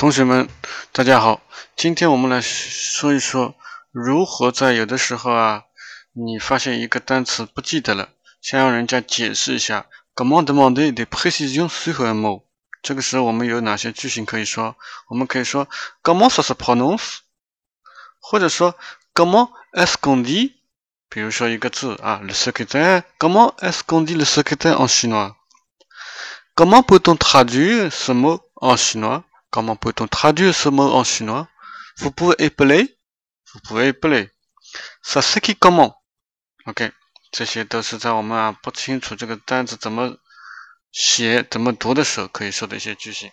同学们，大家好，今天我们来说一说如何在有的时候啊，你发现一个单词不记得了，想让人家解释一下，comment demander de précisions sur un mot。这个时候我们有哪些句型可以说？我们可以说 comment ça se prononce，或者说 comment est-ce qu'on dit？比如说一个字啊，le secrétaire，comment est-ce qu'on dit le secrétaire en chinois？comment peut-on traduire ce mot en chinois？Comment peut-on traduire ce mot en chinois Vous pouvez épeler, Vous pouvez épeler. Ça c'est qui comment OK，这些都是在我们啊不清楚这个单词怎么写、怎么读的时候可以说的一些句型。